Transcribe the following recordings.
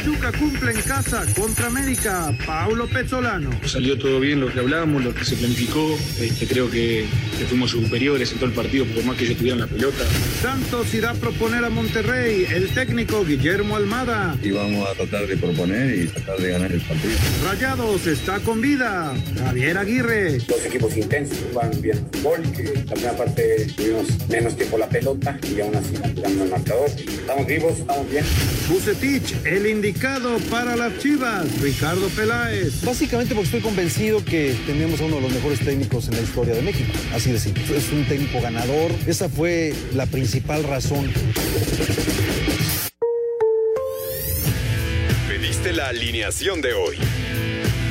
Pachuca cumple en casa contra América. Paulo Pezzolano. Salió todo bien lo que hablamos, lo que se planificó. Este, creo que, fuimos superiores en todo el partido, por más que ellos tuvieran la pelota. Santos irá a proponer a Monterrey. El técnico Guillermo Almada. Y vamos a tratar de proponer y tratar de ganar el partido. Rayados está con vida. Javier Aguirre. Dos equipos intensos, van bien fútbol. Que la primera parte tuvimos menos tiempo la pelota y aún así tiramos el marcador. Estamos vivos, estamos bien. Bucetich, el indicado para las Chivas, Ricardo Peláez. Básicamente porque estoy convencido que tenemos a uno de los mejores técnicos en la historia de México. Así de simple. Es un técnico ganador. Esa fue la principal razón. Pediste la alineación de hoy.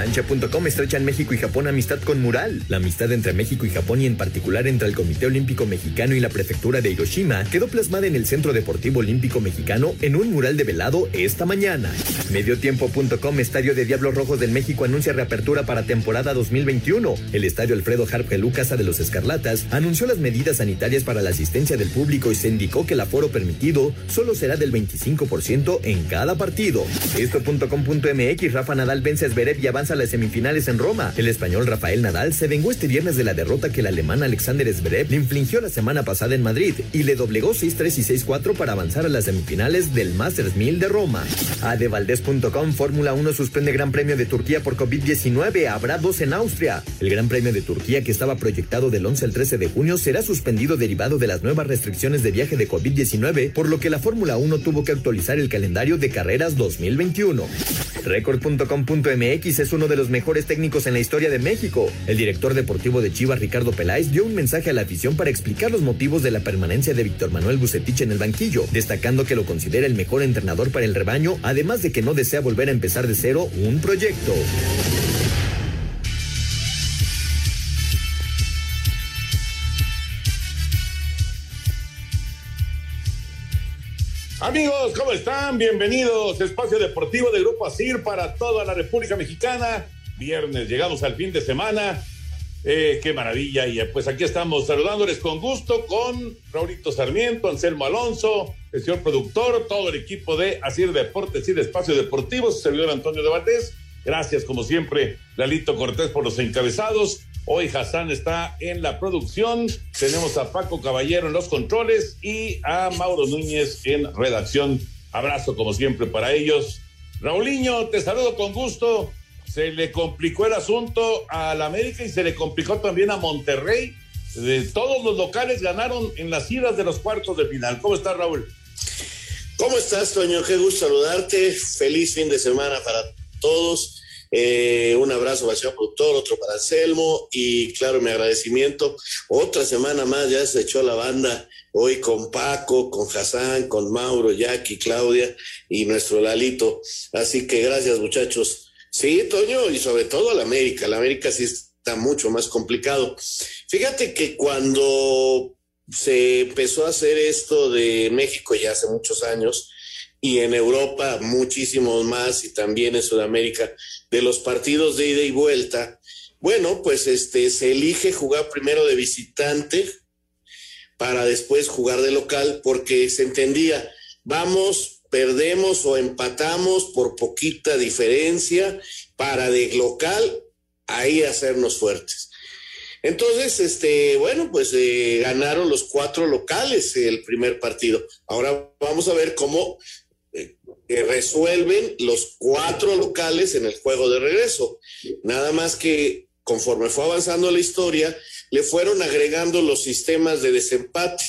Cancha.com estrechan México y Japón amistad con mural. La amistad entre México y Japón y en particular entre el Comité Olímpico Mexicano y la Prefectura de Hiroshima quedó plasmada en el Centro Deportivo Olímpico Mexicano en un mural develado esta mañana. Mediotiempo.com Estadio de Diablos Rojos del México anuncia reapertura para temporada 2021. El Estadio Alfredo Harpelú Casa de los Escarlatas anunció las medidas sanitarias para la asistencia del público y se indicó que el aforo permitido solo será del 25% en cada partido. Esto.com.mx Rafa Nadal vence a Zverev y avanza a las semifinales en Roma. El español Rafael Nadal se vengó este viernes de la derrota que el alemán Alexander Zverev le infligió la semana pasada en Madrid y le doblegó 6-3 y 6-4 para avanzar a las semifinales del Masters 1000 de Roma. Adevaldez.com Fórmula 1 suspende Gran Premio de Turquía por COVID-19. Habrá dos en Austria. El Gran Premio de Turquía que estaba proyectado del 11 al 13 de junio será suspendido derivado de las nuevas restricciones de viaje de COVID-19, por lo que la Fórmula 1 tuvo que actualizar el calendario de carreras 2021. Record.com.mx es uno de los mejores técnicos en la historia de México. El director deportivo de Chivas, Ricardo Peláez, dio un mensaje a la afición para explicar los motivos de la permanencia de Víctor Manuel Bucetich en el banquillo, destacando que lo considera el mejor entrenador para el rebaño, además de que no desea volver a empezar de cero un proyecto. Amigos, ¿cómo están? Bienvenidos. Espacio Deportivo de Grupo ASIR para toda la República Mexicana. Viernes, llegamos al fin de semana. Eh, qué maravilla. Y pues aquí estamos saludándoles con gusto con Raulito Sarmiento, Anselmo Alonso, el señor productor, todo el equipo de Asir Deportes y de Espacio Deportivo, su servidor Antonio de Valdés. Gracias, como siempre, Lalito Cortés por los encabezados. Hoy Hassan está en la producción. Tenemos a Paco Caballero en los controles y a Mauro Núñez en redacción. Abrazo como siempre para ellos. Raulinho, te saludo con gusto. Se le complicó el asunto a la América y se le complicó también a Monterrey. Todos los locales ganaron en las idas de los cuartos de final. ¿Cómo estás, Raúl? ¿Cómo estás, Toño? Qué gusto saludarte. Feliz fin de semana para todos. Eh, un abrazo para el productor, otro para Anselmo y claro, mi agradecimiento. Otra semana más ya se echó la banda hoy con Paco, con Hassan, con Mauro, Jackie, Claudia y nuestro Lalito. Así que gracias muchachos. Sí, Toño, y sobre todo a la América. La América sí está mucho más complicado. Fíjate que cuando se empezó a hacer esto de México ya hace muchos años, y en Europa muchísimos más y también en Sudamérica de los partidos de ida y vuelta. Bueno, pues este se elige jugar primero de visitante para después jugar de local porque se entendía, vamos, perdemos o empatamos por poquita diferencia para de local ahí hacernos fuertes. Entonces, este, bueno, pues eh, ganaron los cuatro locales el primer partido. Ahora vamos a ver cómo que resuelven los cuatro locales en el juego de regreso. Nada más que conforme fue avanzando la historia, le fueron agregando los sistemas de desempate.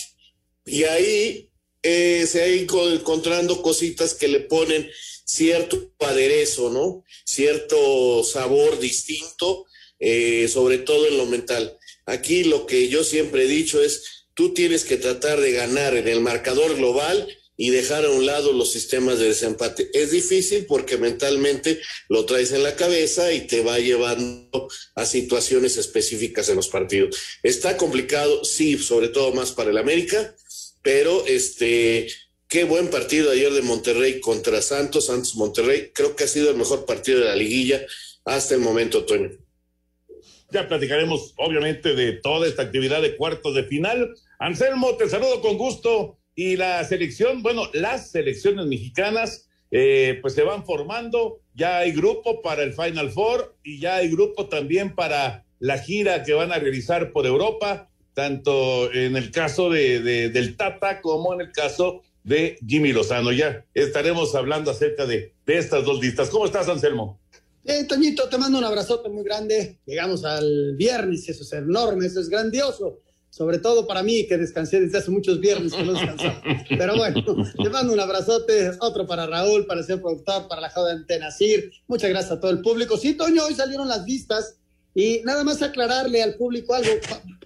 Y ahí eh, se ha ido encontrando cositas que le ponen cierto aderezo, ¿no? Cierto sabor distinto, eh, sobre todo en lo mental. Aquí lo que yo siempre he dicho es, tú tienes que tratar de ganar en el marcador global y dejar a un lado los sistemas de desempate. Es difícil porque mentalmente lo traes en la cabeza y te va llevando a situaciones específicas en los partidos. Está complicado, sí, sobre todo más para el América, pero este, qué buen partido ayer de Monterrey contra Santos, Santos Monterrey. Creo que ha sido el mejor partido de la liguilla hasta el momento, Toño. Ya platicaremos, obviamente, de toda esta actividad de cuartos de final. Anselmo, te saludo con gusto. Y la selección, bueno, las selecciones mexicanas, eh, pues se van formando. Ya hay grupo para el Final Four y ya hay grupo también para la gira que van a realizar por Europa, tanto en el caso de, de, del Tata como en el caso de Jimmy Lozano. Ya estaremos hablando acerca de, de estas dos listas. ¿Cómo estás, Anselmo? Eh, Toñito, te mando un abrazote muy grande. Llegamos al viernes, eso es enorme, eso es grandioso. Sobre todo para mí, que descansé desde hace muchos viernes que no descansaba. Pero bueno, te mando un abrazote, otro para Raúl, para el señor productor, para la joven Tenacir. Muchas gracias a todo el público. Sí, Toño, hoy salieron las vistas y nada más aclararle al público algo.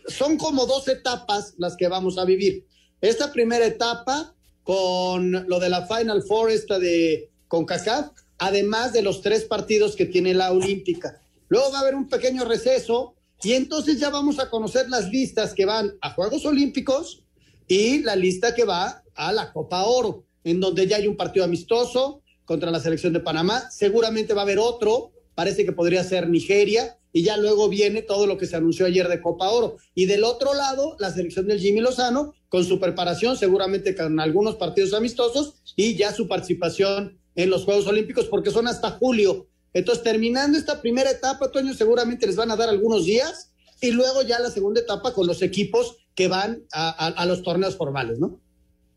Son como dos etapas las que vamos a vivir. Esta primera etapa con lo de la Final Four, esta de CONCACAF, además de los tres partidos que tiene la Olímpica. Luego va a haber un pequeño receso y entonces ya vamos a conocer las listas que van a Juegos Olímpicos y la lista que va a la Copa Oro, en donde ya hay un partido amistoso contra la selección de Panamá. Seguramente va a haber otro, parece que podría ser Nigeria, y ya luego viene todo lo que se anunció ayer de Copa Oro. Y del otro lado, la selección del Jimmy Lozano, con su preparación, seguramente con algunos partidos amistosos y ya su participación en los Juegos Olímpicos, porque son hasta julio. Entonces, terminando esta primera etapa, Toño, seguramente les van a dar algunos días y luego ya la segunda etapa con los equipos que van a, los torneos formales, ¿no?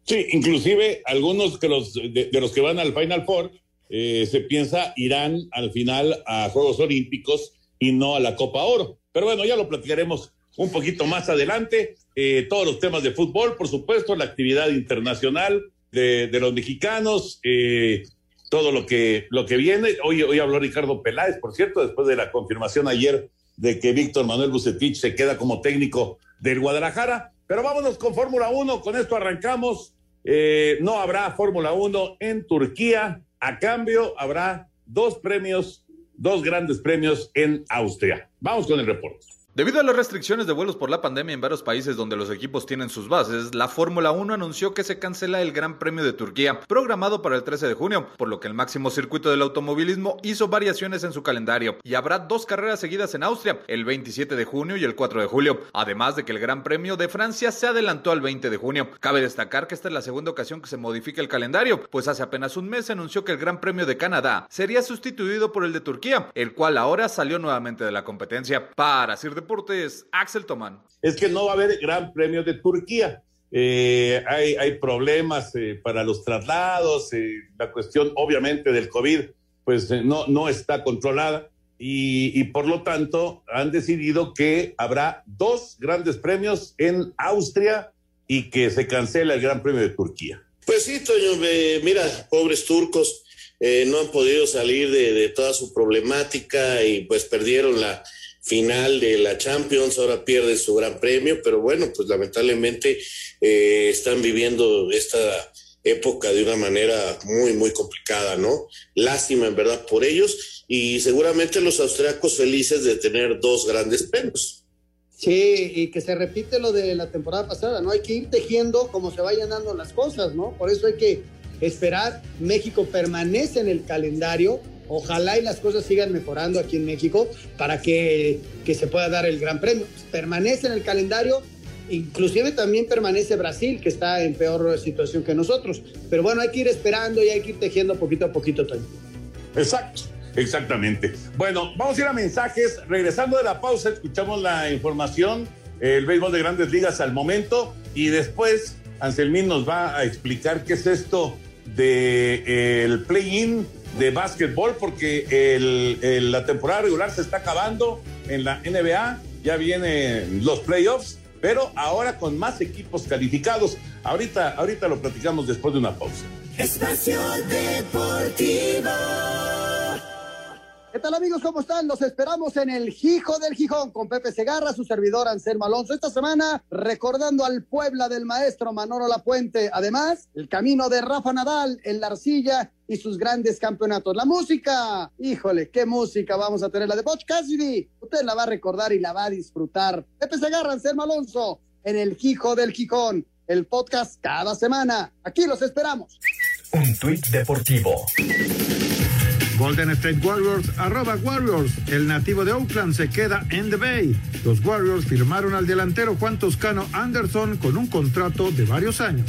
Sí, inclusive algunos que los, de, de los que van al Final Four, eh, se piensa irán al final a Juegos Olímpicos y no a la Copa Oro. Pero bueno, ya lo platicaremos un poquito más adelante. Eh, todos los temas de fútbol, por supuesto, la actividad internacional de, de los mexicanos, eh, todo lo que, lo que viene. Hoy, hoy habló Ricardo Peláez, por cierto, después de la confirmación ayer de que Víctor Manuel Bucetich se queda como técnico del Guadalajara. Pero vámonos con Fórmula 1, con esto arrancamos. Eh, no habrá Fórmula 1 en Turquía, a cambio habrá dos premios, dos grandes premios en Austria. Vamos con el reporte. Debido a las restricciones de vuelos por la pandemia en varios países donde los equipos tienen sus bases, la Fórmula 1 anunció que se cancela el Gran Premio de Turquía, programado para el 13 de junio, por lo que el máximo circuito del automovilismo hizo variaciones en su calendario y habrá dos carreras seguidas en Austria, el 27 de junio y el 4 de julio, además de que el Gran Premio de Francia se adelantó al 20 de junio. Cabe destacar que esta es la segunda ocasión que se modifica el calendario, pues hace apenas un mes se anunció que el Gran Premio de Canadá sería sustituido por el de Turquía, el cual ahora salió nuevamente de la competencia. Para Sir Deportes, Axel Tomán. Es que no va a haber Gran Premio de Turquía. Eh, hay, hay, problemas eh, para los traslados, eh, la cuestión obviamente del COVID pues eh, no, no está controlada y, y, por lo tanto han decidido que habrá dos grandes premios en Austria y que se cancela el Gran Premio de Turquía. Pues sí, Toño, mira, pobres turcos no han podido salir de, de toda su problemática y pues perdieron la, final de la Champions, ahora pierde su gran premio, pero bueno, pues lamentablemente eh, están viviendo esta época de una manera muy, muy complicada, ¿no? Lástima en verdad por ellos y seguramente los austriacos felices de tener dos grandes premios. Sí, y que se repite lo de la temporada pasada, ¿no? Hay que ir tejiendo como se vayan dando las cosas, ¿no? Por eso hay que esperar. México permanece en el calendario, Ojalá y las cosas sigan mejorando aquí en México para que, que, se pueda dar el Gran Premio. Permanece en el calendario, inclusive también permanece Brasil, que está en peor situación que nosotros. Pero bueno, hay que ir esperando y hay que ir tejiendo poquito a poquito, Toño. Exacto. Exactamente. Bueno, vamos a ir a mensajes. Regresando de la pausa, escuchamos la información, el béisbol de grandes ligas al momento, y después Anselmín nos va a explicar qué es esto del de, el play-in de básquetbol porque la temporada regular se está acabando en la NBA, ya vienen los playoffs, pero ahora con más equipos calificados. Ahorita, ahorita lo platicamos después de una pausa. Espacio Deportivo. ¿Qué tal amigos? ¿Cómo están? Los esperamos en el Gijo del Gijón con Pepe Segarra, su servidor Anselmo Alonso. Esta semana recordando al Puebla del maestro Manolo Lapuente. Además, el camino de Rafa Nadal en la arcilla y sus grandes campeonatos. La música, híjole, qué música vamos a tener la de Boch Cassidy. Usted la va a recordar y la va a disfrutar. Pepe Segarra, Anselmo Alonso en el Gijo del Gijón. El podcast cada semana. Aquí los esperamos. Un tuit deportivo. Golden State Warriors, arroba Warriors. El nativo de Oakland se queda en The Bay. Los Warriors firmaron al delantero Juan Toscano Anderson con un contrato de varios años.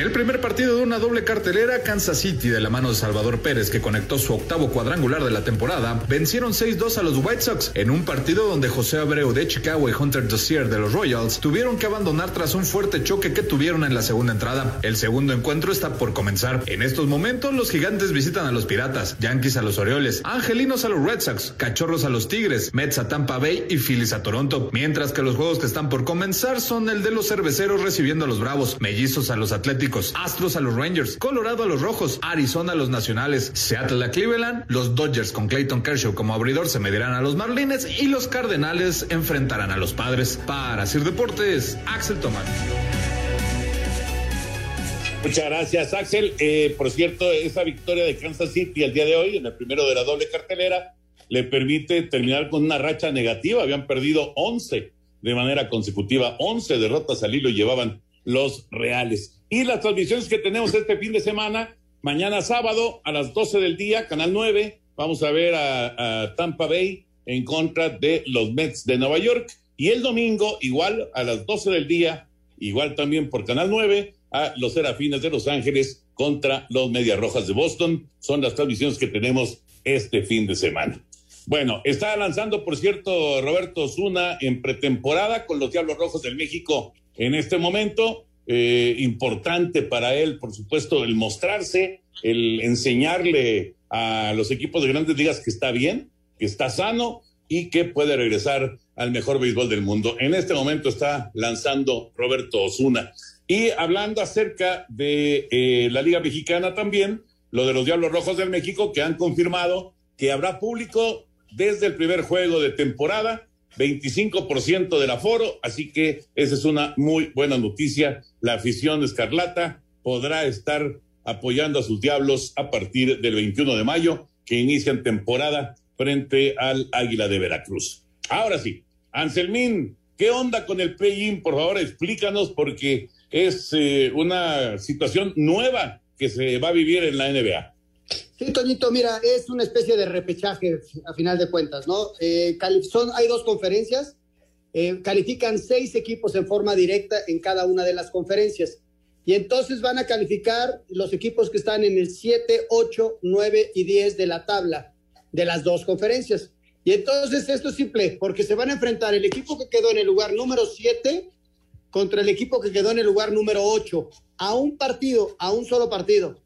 En el primer partido de una doble cartelera, Kansas City, de la mano de Salvador Pérez, que conectó su octavo cuadrangular de la temporada, vencieron 6-2 a los White Sox en un partido donde José Abreu de Chicago y Hunter Dozier de los Royals tuvieron que abandonar tras un fuerte choque que tuvieron en la segunda entrada. El segundo encuentro está por comenzar. En estos momentos, los gigantes visitan a los Piratas, Yankees a los Orioles, Angelinos a los Red Sox, Cachorros a los Tigres, Mets a Tampa Bay y Phillies a Toronto. Mientras que los juegos que están por comenzar son el de los cerveceros recibiendo a los Bravos, Mellizos a los Atléticos Astros a los Rangers, Colorado a los Rojos, Arizona a los Nacionales, Seattle a Cleveland, los Dodgers con Clayton Kershaw como abridor se medirán a los Marlines y los Cardenales enfrentarán a los Padres. Para Sir Deportes, Axel Tomás. Muchas gracias, Axel. Eh, por cierto, esa victoria de Kansas City el día de hoy, en el primero de la doble cartelera, le permite terminar con una racha negativa. Habían perdido 11 de manera consecutiva, 11 derrotas al hilo llevaban los Reales. Y las transmisiones que tenemos este fin de semana, mañana sábado a las 12 del día, Canal 9, vamos a ver a, Tampa Bay en contra de los Mets de Nueva York. Y el domingo, igual a las 12 del día, igual también por Canal 9, a los Serafines de Los Ángeles contra los Medias Rojas de Boston. Son las transmisiones que tenemos este fin de semana. Bueno, está lanzando, por cierto, Roberto Zuna en pretemporada con los Diablos Rojos del México en este momento. Eh, importante para él, por supuesto, el mostrarse, el enseñarle a los equipos de grandes ligas que está bien, que está sano y que puede regresar al mejor béisbol del mundo. En este momento está lanzando Roberto Osuna. Y hablando acerca de eh, la Liga Mexicana también, lo de los Diablos Rojos del México, que han confirmado que habrá público desde el primer juego de temporada 25% del aforo, así que esa es una muy buena noticia. La afición escarlata podrá estar apoyando a sus diablos a partir del 21 de mayo, que inician temporada frente al Águila de Veracruz. Ahora sí, Anselmín, ¿qué onda con el play-in? Por favor, explícanos porque es eh, una situación nueva que se va a vivir en la NBA. Sí, Toñito, mira, es una especie de repechaje a final de cuentas, ¿no? Eh, son, hay dos conferencias, eh, califican seis equipos en forma directa en cada una de las conferencias. Y entonces van a calificar los equipos que están en el 7, 8, 9 y 10 de la tabla de las dos conferencias. Y entonces esto es simple, porque se van a enfrentar el equipo que quedó en el lugar número 7 contra el equipo que quedó en el lugar número 8, a un partido, a un solo partido.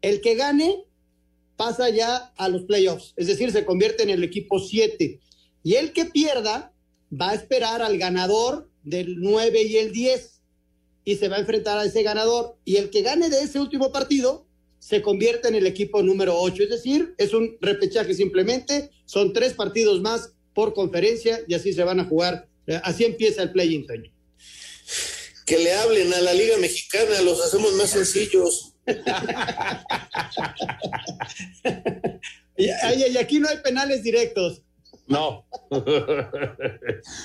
El que gane pasa ya a los playoffs, es decir, se convierte en el equipo 7. Y el que pierda va a esperar al ganador del 9 y el 10 y se va a enfrentar a ese ganador. Y el que gane de ese último partido se convierte en el equipo número 8, es decir, es un repechaje simplemente, son tres partidos más por conferencia y así se van a jugar. Así empieza el play-in, Que le hablen a la Liga Mexicana, los hacemos más sencillos. Y, aquí no hay penales directos. No.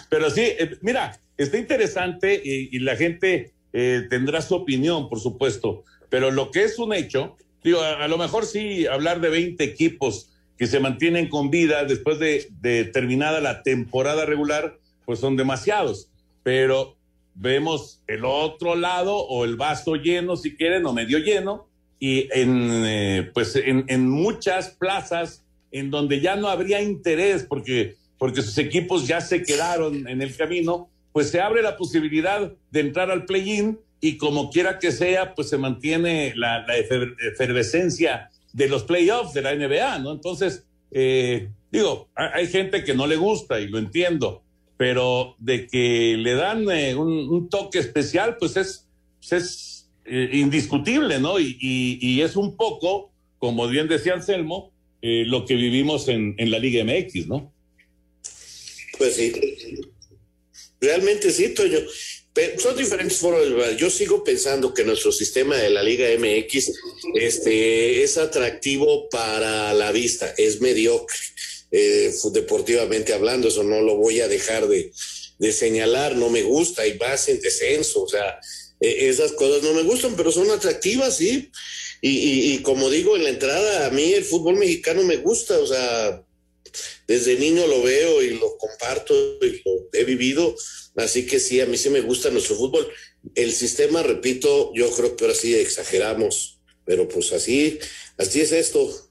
Pero sí, eh, mira, está interesante y, la gente eh, tendrá su opinión, por supuesto. Pero lo que es un hecho, digo, a, lo mejor sí hablar de 20 equipos que se mantienen con vida después de, de terminada la temporada regular, pues son demasiados. Pero vemos el otro lado o el vaso lleno, si quieren, o medio lleno, y en, eh, pues en, en, muchas plazas en donde ya no habría interés porque, porque sus equipos ya se quedaron en el camino, pues se abre la posibilidad de entrar al play-in y como quiera que sea, pues se mantiene la, la efervescencia de los playoffs de la NBA, ¿no? Entonces, eh, digo, hay gente que no le gusta y lo entiendo, pero de que le dan eh, un, toque especial, pues es, pues es eh, indiscutible, ¿no? Y, es un poco, como bien decía Anselmo, eh, lo que vivimos en, en la Liga MX, ¿no? Pues sí. Realmente sí, Toño. Pero son diferentes formas. Yo sigo pensando que nuestro sistema de la Liga MX este, es atractivo para la vista, es mediocre, eh, deportivamente hablando, eso no lo voy a dejar de, de señalar, no me gusta y vas en descenso, o sea, e, esas cosas no me gustan, pero son atractivas, sí. Y, y, como digo en la entrada, a mí el fútbol mexicano me gusta, o sea, desde niño lo veo y lo comparto y lo he vivido, así que sí, a mí sí me gusta nuestro fútbol. El sistema, repito, yo creo que ahora sí exageramos, pero pues así, así es esto.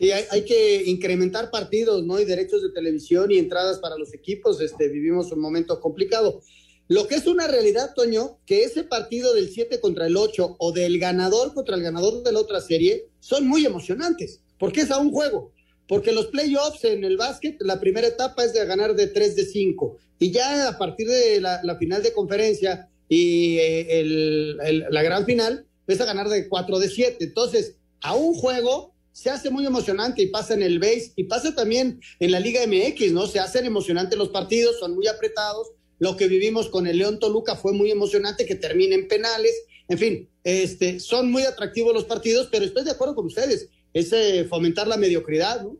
Hay, hay, que incrementar partidos, ¿no? Y derechos de televisión y entradas para los equipos. Este, vivimos un momento complicado. Lo que es una realidad, Toño, que ese partido del 7 contra el 8 o del ganador contra el ganador de la otra serie son muy emocionantes, porque es a un juego. Porque los playoffs en el básquet, la primera etapa es de ganar de 3 de 5. Y ya a partir de la, final de conferencia y eh, el, la gran final, es a ganar de 4 de 7. Entonces, a un juego se hace muy emocionante y pasa en el base y pasa también en la Liga MX, ¿no? Se hacen emocionantes los partidos, son muy apretados lo que vivimos con el León Toluca fue muy emocionante, que termine en penales. En fin, este, son muy atractivos los partidos, pero estoy de acuerdo con ustedes. Es eh, fomentar la mediocridad, ¿no?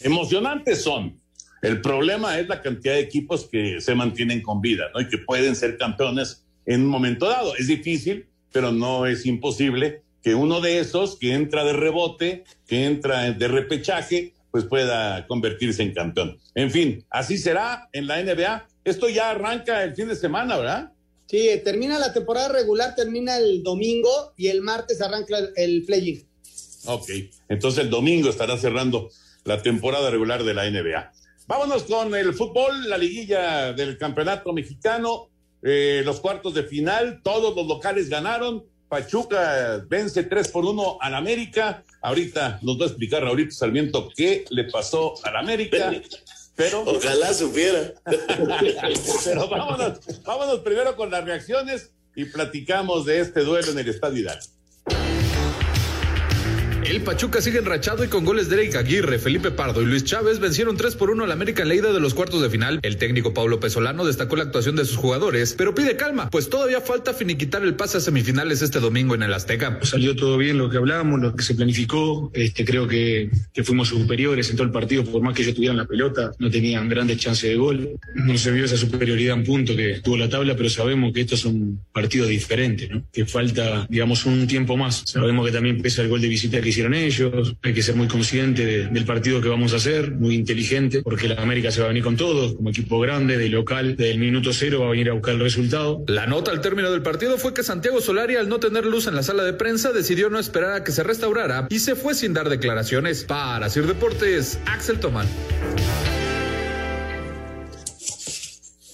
Emocionantes son. El problema es la cantidad de equipos que se mantienen con vida, ¿no? Y que pueden ser campeones en un momento dado. Es difícil, pero no es imposible que uno de esos que entra de rebote, que entra de repechaje, pues pueda convertirse en campeón. En fin, así será en la NBA. Esto ya arranca el fin de semana, ¿verdad? Sí, termina la temporada regular, termina el domingo y el martes arranca el play-in. Ok, entonces el domingo estará cerrando la temporada regular de la NBA. Vámonos con el fútbol, la liguilla del campeonato mexicano, eh, los cuartos de final, todos los locales ganaron. Pachuca vence 3 por 1 al América. Ahorita nos va a explicar Raulito Sarmiento qué le pasó al América. Pero. Ojalá supiera. pero vámonos, vámonos primero con las reacciones y platicamos de este duelo en el Estadio Hidalgo. El Pachuca sigue enrachado y con goles de Eric Aguirre, Felipe Pardo y Luis Chávez vencieron 3 por 1 al América en la de los cuartos de final. El técnico Pablo Pesolano destacó la actuación de sus jugadores, pero pide calma, pues todavía falta finiquitar el pase a semifinales este domingo en el Azteca. Salió todo bien lo que hablábamos, lo que se planificó. Este, creo que, que fuimos superiores en todo el partido, por más que ellos tuvieran la pelota, no tenían grandes chances de gol. No se vio esa superioridad en punto que tuvo la tabla, pero sabemos que estos son partidos diferentes, ¿no? que falta, digamos, un tiempo más. Sabemos que también pesa el gol de visita que hicieron ellos, hay que ser muy consciente del partido que vamos a hacer, muy inteligente, porque la América se va a venir con todo, como equipo grande, de local, del minuto cero va a venir a buscar el resultado. La nota al término del partido fue que Santiago Solari, al no tener luz en la sala de prensa, decidió no esperar a que se restaurara y se fue sin dar declaraciones. Para Sir Deportes, Axel Tomán.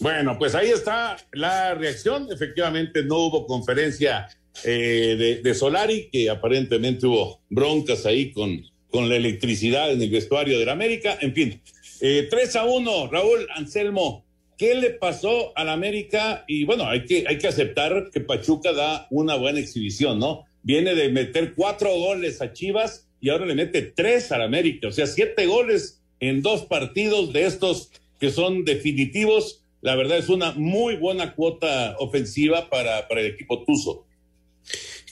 Bueno, pues ahí está la reacción. Efectivamente, no hubo conferencia eh, de, Solari, que aparentemente hubo broncas ahí con, con la electricidad en el vestuario de la América. En fin, eh, 3 a 1, Raúl Anselmo. ¿Qué le pasó al América? Y bueno, hay que, hay que aceptar que Pachuca da una buena exhibición, ¿no? Viene de meter cuatro goles a Chivas y ahora le mete tres al América. O sea, siete goles en dos partidos de estos que son definitivos. La verdad es una muy buena cuota ofensiva para, para el equipo Tuzo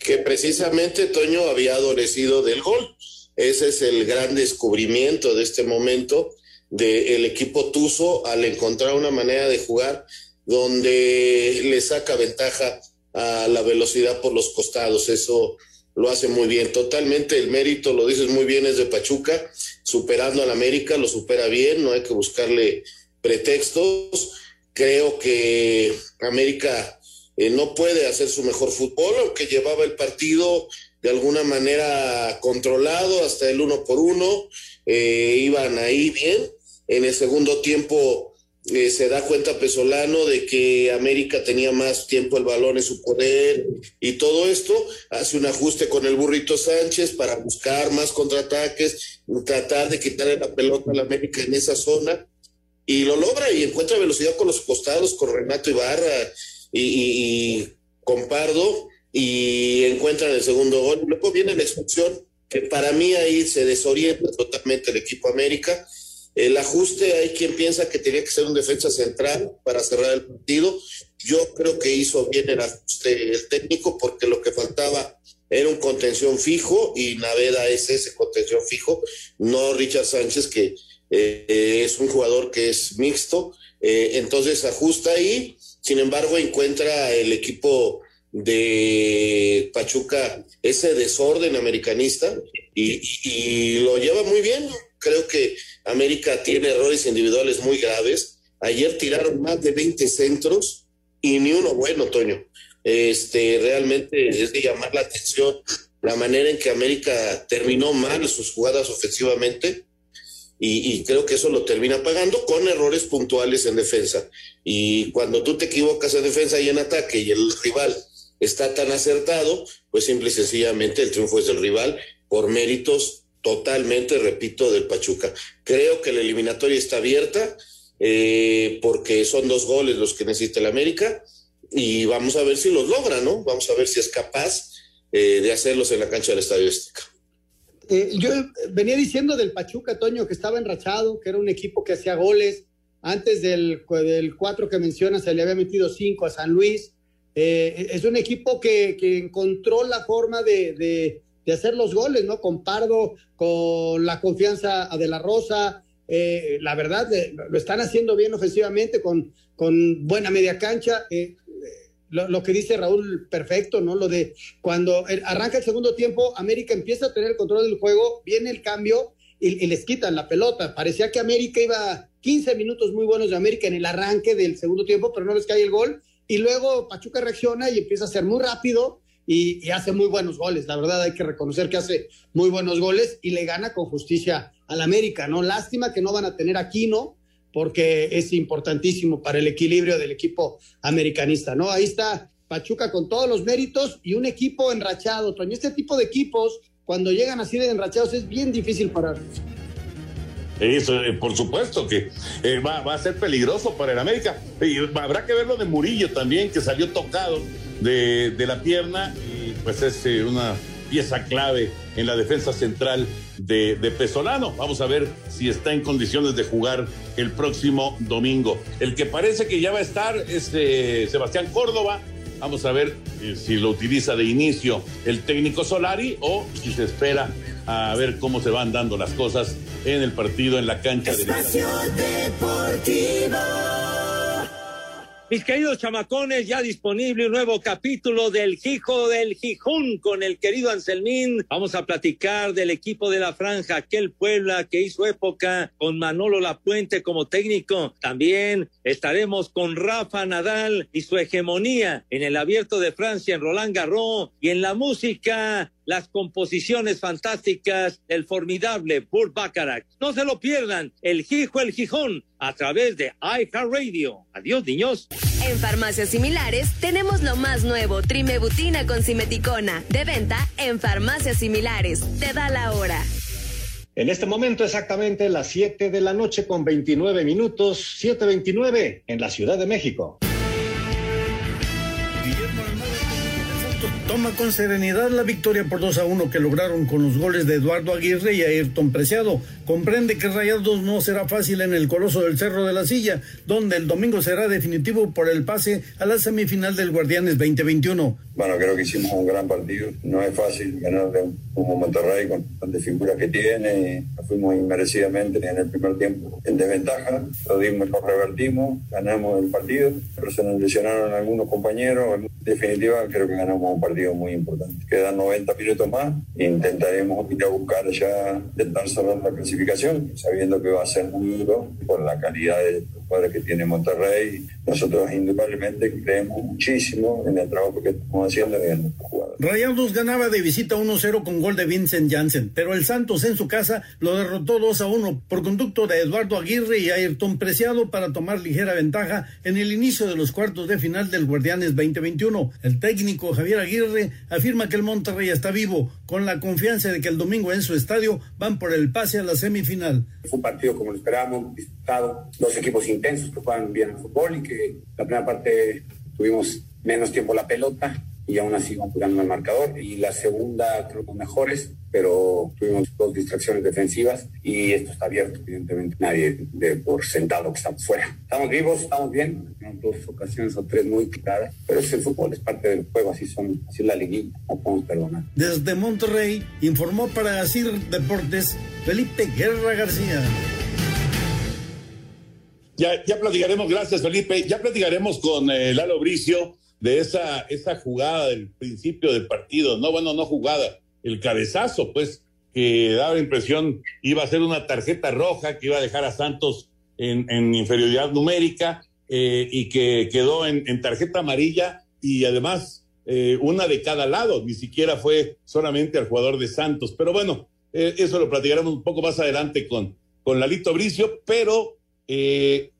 que precisamente Toño había adolecido del gol. Ese es el gran descubrimiento de este momento del equipo Tuzo al encontrar una manera de jugar donde le saca ventaja a la velocidad por los costados. Eso lo hace muy bien. Totalmente el mérito, lo dices muy bien, es de Pachuca, superando al América, lo supera bien, no hay que buscarle pretextos. Creo que América eh, no puede hacer su mejor fútbol, aunque llevaba el partido de alguna manera controlado hasta el uno por uno, eh, iban ahí bien. En el segundo tiempo eh, se da cuenta Pesolano de que América tenía más tiempo el balón en su poder y todo esto, hace un ajuste con el burrito Sánchez para buscar más contraataques, tratar de quitarle la pelota a la América en esa zona y lo logra y encuentra velocidad con los costados, con Renato Ibarra y, y, con Pardo y encuentran el segundo gol. Luego viene la expulsión, que para mí ahí se desorienta totalmente el equipo América. El ajuste, hay quien piensa que tenía que ser un defensa central para cerrar el partido. Yo creo que hizo bien el ajuste el técnico porque lo que faltaba era un contención fijo y Naveda es ese contención fijo, no Richard Sánchez, que eh, es un jugador que es mixto. Eh, entonces ajusta ahí, sin embargo encuentra el equipo de Pachuca ese desorden americanista y, lo lleva muy bien. Creo que América tiene errores individuales muy graves. Ayer tiraron más de 20 centros y ni uno bueno, Toño. Este, realmente es de llamar la atención la manera en que América terminó mal sus jugadas ofensivamente y, creo que eso lo termina pagando con errores puntuales en defensa. Y cuando tú te equivocas en defensa y en ataque y el rival está tan acertado, pues simple y sencillamente el triunfo es del rival por méritos totalmente, repito, del Pachuca. Creo que la eliminatoria está abierta eh, porque son dos goles los que necesita el América y vamos a ver si los logra, ¿no? Vamos a ver si es capaz eh, de hacerlos en la cancha del Estadio Estética. Eh, yo venía diciendo del Pachuca, Toño, que estaba enrachado, que era un equipo que hacía goles. Antes del, del cuatro que mencionas, se le había metido cinco a San Luis. Eh, es un equipo que, que, encontró la forma de, de, hacer los goles, ¿no? Con Pardo, con la confianza de la Rosa. Eh, la verdad, lo están haciendo bien ofensivamente, con, con buena media cancha. Lo, lo, que dice Raúl, perfecto, ¿no? Lo de cuando arranca el segundo tiempo, América empieza a tener el control del juego, viene el cambio y, les quitan la pelota. Parecía que América iba 15 minutos muy buenos de América en el arranque del segundo tiempo, pero no les cae el gol y luego Pachuca reacciona y empieza a ser muy rápido y, y, hace muy buenos goles. La verdad hay que reconocer que hace muy buenos goles y le gana con justicia al América, ¿no? Lástima que no van a tener aquí, ¿no? Porque es importantísimo para el equilibrio del equipo americanista, ¿no? Ahí está Pachuca con todos los méritos y un equipo enrachado, Toño. Este tipo de equipos, cuando llegan así de enrachados, es bien difícil pararlos. Eso, eh, por supuesto que eh, va, a ser peligroso para el América. Y habrá que ver lo de Murillo también, que salió tocado de, de la pierna y pues es eh, una pieza clave en la defensa central de, de, Pesolano. Vamos a ver si está en condiciones de jugar el próximo domingo. El que parece que ya va a estar es Sebastián Córdoba. Vamos a ver si lo utiliza de inicio el técnico Solari o si se espera a ver cómo se van dando las cosas en el partido en la cancha de Deportivo. Mis queridos chamacones, ya disponible un nuevo capítulo del Hijo del Gijón con el querido Anselmín. Vamos a platicar del equipo de la franja, aquel Puebla que hizo época con Manolo Lapuente como técnico. También estaremos con Rafa Nadal y su hegemonía en el Abierto de Francia en Roland Garros y en la música las composiciones fantásticas del formidable Burt Bacharach. No se lo pierdan, el Hijo el Gijón a través de iHeartRadio. Adiós, niños. En farmacias similares tenemos lo más nuevo, Trimebutina con Simeticona, de venta en farmacias similares. Te da la hora. En este momento exactamente las 7 de la noche con 29 minutos, 7.29 en la Ciudad de México. Toma con serenidad la victoria por 2 a 1 que lograron con los goles de Eduardo Aguirre y Ayrton Preciado. Comprende que Rayados no será fácil en el Coloso del Cerro de la Silla, donde el domingo será definitivo por el pase a la semifinal del Guardianes 2021. Bueno, creo que hicimos un gran partido. No es fácil ganar de un Monterrey con tantas figuras que tiene. Fuimos inmerecidamente en el primer tiempo en desventaja. Lo dimos, lo revertimos, ganamos el partido. Pero se nos lesionaron algunos compañeros. En definitiva, creo que ganamos un partido muy importante. Quedan 90 minutos más. Intentaremos ir a buscar ya intentar cerrar la clasificación, sabiendo que va a ser muy duro por la calidad de jugadores que tiene Monterrey. Nosotros indudablemente creemos muchísimo en el trabajo que estamos haciendo y en. Rayados ganaba de visita 1-0 con gol de Vincent Janssen, pero el Santos en su casa lo derrotó 2-1 por conducto de Eduardo Aguirre y Ayrton Preciado para tomar ligera ventaja en el inicio de los cuartos de final del Guardianes 2021. El técnico Javier Aguirre afirma que el Monterrey está vivo, con la confianza de que el domingo en su estadio van por el pase a la semifinal. Fue un partido como lo esperábamos, disputado, dos equipos intensos que juegan bien al fútbol y que la primera parte tuvimos menos tiempo la pelota y aún así vamos ganando el marcador. Y la segunda, creo que mejores, pero tuvimos dos distracciones defensivas y esto está abierto, evidentemente. Nadie de por sentado que estamos fuera. Estamos vivos, estamos bien, en dos ocasiones o tres muy claras, pero es el fútbol, es parte del juego, así son, así es la liguilla, no podemos perdonar. Desde Monterrey informó para CIR Deportes Felipe Guerra García. Ya, ya platicaremos, gracias Felipe, ya platicaremos con eh, Lalo Bricio de esa, esa jugada del principio del partido, no, bueno, no jugada, el cabezazo, pues, que daba la impresión iba a ser una tarjeta roja que iba a dejar a Santos en, en inferioridad numérica eh, y que quedó en, tarjeta amarilla y además eh, una de cada lado, ni siquiera fue solamente al jugador de Santos, pero bueno, eh, eso lo platicaremos un poco más adelante con, con Lalito Bricio, pero ¿qué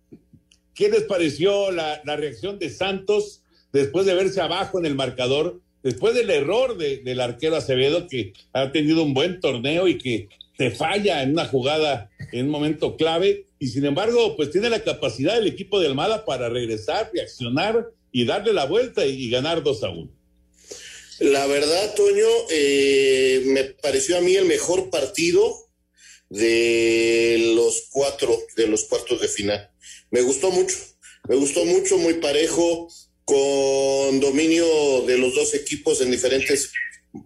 les pareció la, la reacción de Santos? Después de verse abajo en el marcador, después del error de, del arquero Acevedo, que ha tenido un buen torneo y que te falla en una jugada en un momento clave, y sin embargo, pues tiene la capacidad el equipo de Almada para regresar, reaccionar y darle la vuelta y, ganar 2 a 1. La verdad, Toño, eh, me pareció a mí el mejor partido de los cuatro, de los cuartos de final. Me gustó mucho, me gustó mucho, muy parejo, con dominio de los dos equipos en diferentes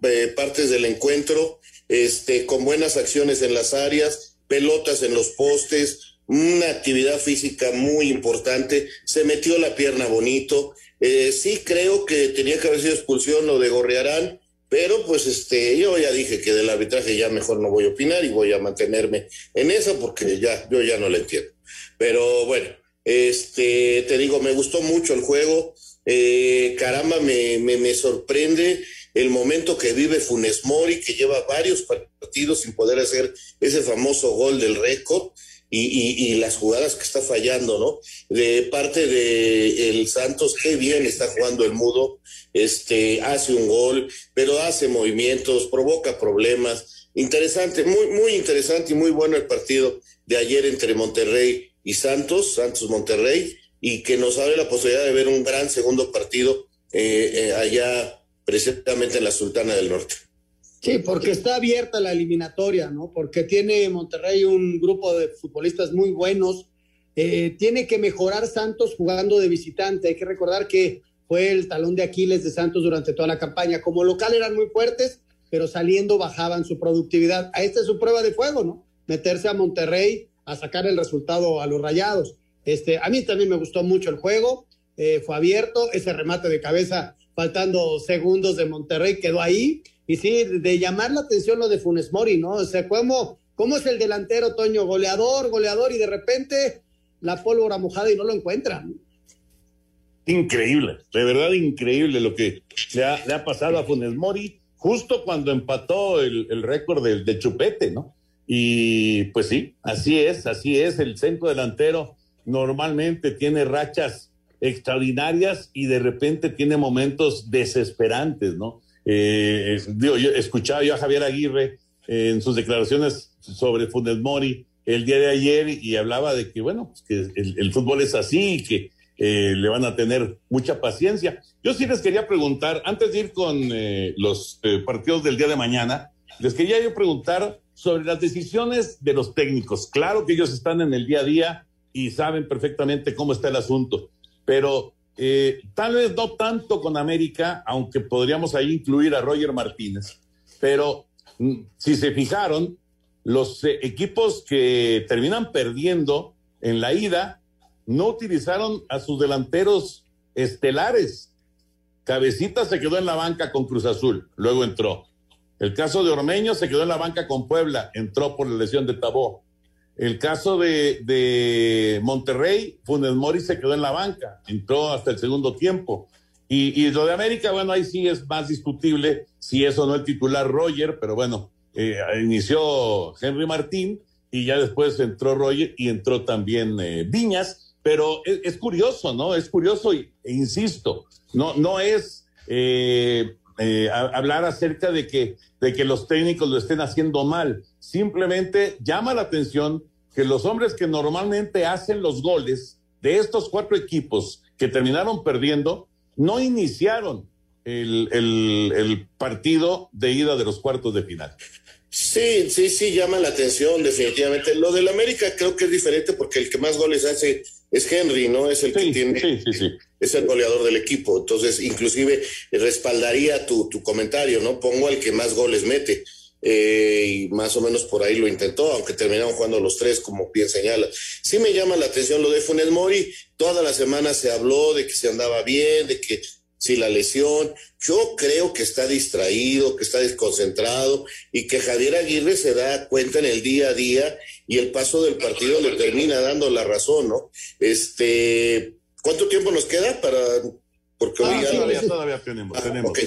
eh, partes del encuentro, este, con buenas acciones en las áreas, pelotas en los postes, una actividad física muy importante, se metió la pierna bonito. Eh, sí creo que tenía que haber sido expulsión lo de Gorrearán, pero pues este, yo ya dije que del arbitraje ya mejor no voy a opinar y voy a mantenerme en eso porque ya, yo ya no lo entiendo. Pero bueno, este, te digo, me gustó mucho el juego. Eh, caramba, me, me, me, sorprende el momento que vive Funes Mori, que lleva varios partidos sin poder hacer ese famoso gol del récord. Y, y, y, las jugadas que está fallando, ¿no? De parte de el Santos, qué bien está jugando el mudo, este, hace un gol, pero hace movimientos, provoca problemas. Interesante, muy, muy interesante y muy bueno el partido de ayer entre Monterrey y Santos, Santos Monterrey y que nos abre la posibilidad de ver un gran segundo partido eh, eh, allá precisamente en la Sultana del Norte. Sí, porque está abierta la eliminatoria, ¿no? Porque tiene Monterrey un grupo de futbolistas muy buenos. Eh, tiene que mejorar Santos jugando de visitante. Hay que recordar que fue el talón de Aquiles de Santos durante toda la campaña. Como local eran muy fuertes, pero saliendo bajaban su productividad. Esta es su prueba de fuego, ¿no? Meterse a Monterrey a sacar el resultado a los rayados. Este, a mí también me gustó mucho el juego, eh, fue abierto, ese remate de cabeza faltando segundos de Monterrey quedó ahí. Y sí, de llamar la atención lo de Funes Mori, ¿no? O sea, ¿cómo, cómo es el delantero, Toño? Goleador, goleador, y de repente la pólvora mojada y no lo encuentran. Increíble, de verdad increíble lo que le ha, pasado a Funes Mori justo cuando empató el, récord del de Chupete, ¿no? Y pues sí, así es, así es, el centro delantero normalmente tiene rachas extraordinarias y de repente tiene momentos desesperantes, ¿no? Eh, digo, yo escuchaba yo a Javier Aguirre eh, en sus declaraciones sobre Funes Mori el día de ayer y hablaba de que, bueno, pues que el, fútbol es así y que eh, le van a tener mucha paciencia. Yo sí les quería preguntar, antes de ir con eh, los eh, partidos del día de mañana, les quería yo preguntar sobre las decisiones de los técnicos. Claro que ellos están en el día a día y saben perfectamente cómo está el asunto, pero eh, tal vez no tanto con América, aunque podríamos ahí incluir a Roger Martínez, pero mm, si se fijaron, los eh, equipos que terminan perdiendo en la ida no utilizaron a sus delanteros estelares. Cabecita se quedó en la banca con Cruz Azul, luego entró. El caso de Ormeño se quedó en la banca con Puebla, entró por la lesión de Tabó. El caso de, Monterrey, Funes Mori se quedó en la banca, entró hasta el segundo tiempo. Y, lo de América, bueno, ahí sí es más discutible si eso no el titular Roger, pero bueno, eh, inició Henry Martín y ya después entró Roger y entró también eh, Viñas, pero es, es, curioso, ¿no? Es curioso y, e insisto, no, no es eh, hablar acerca de que, de que los técnicos lo estén haciendo mal. Simplemente llama la atención que los hombres que normalmente hacen los goles de estos cuatro equipos que terminaron perdiendo, no iniciaron el, partido de ida de los cuartos de final. Sí, sí, sí, llama la atención, definitivamente. Lo del América creo que es diferente porque el que más goles hace es Henry, ¿no? Es el que tiene, sí, sí, sí. es el goleador del equipo. Entonces, inclusive respaldaría tu, tu comentario, ¿no? Pongo al que más goles mete. Eh, y más o menos por ahí lo intentó, aunque terminaron jugando los tres, como bien señala. Sí me llama la atención lo de Funes Mori. Toda la semana se habló de que se andaba bien, de que si la lesión, yo creo que está distraído, que está desconcentrado y que Javier Aguirre se da cuenta en el día a día y el paso del partido le termina dando la razón, ¿no? Este, ¿cuánto tiempo nos queda para porque Ah, hoy ya- todavía, todavía tenemos, Ah, tenemos.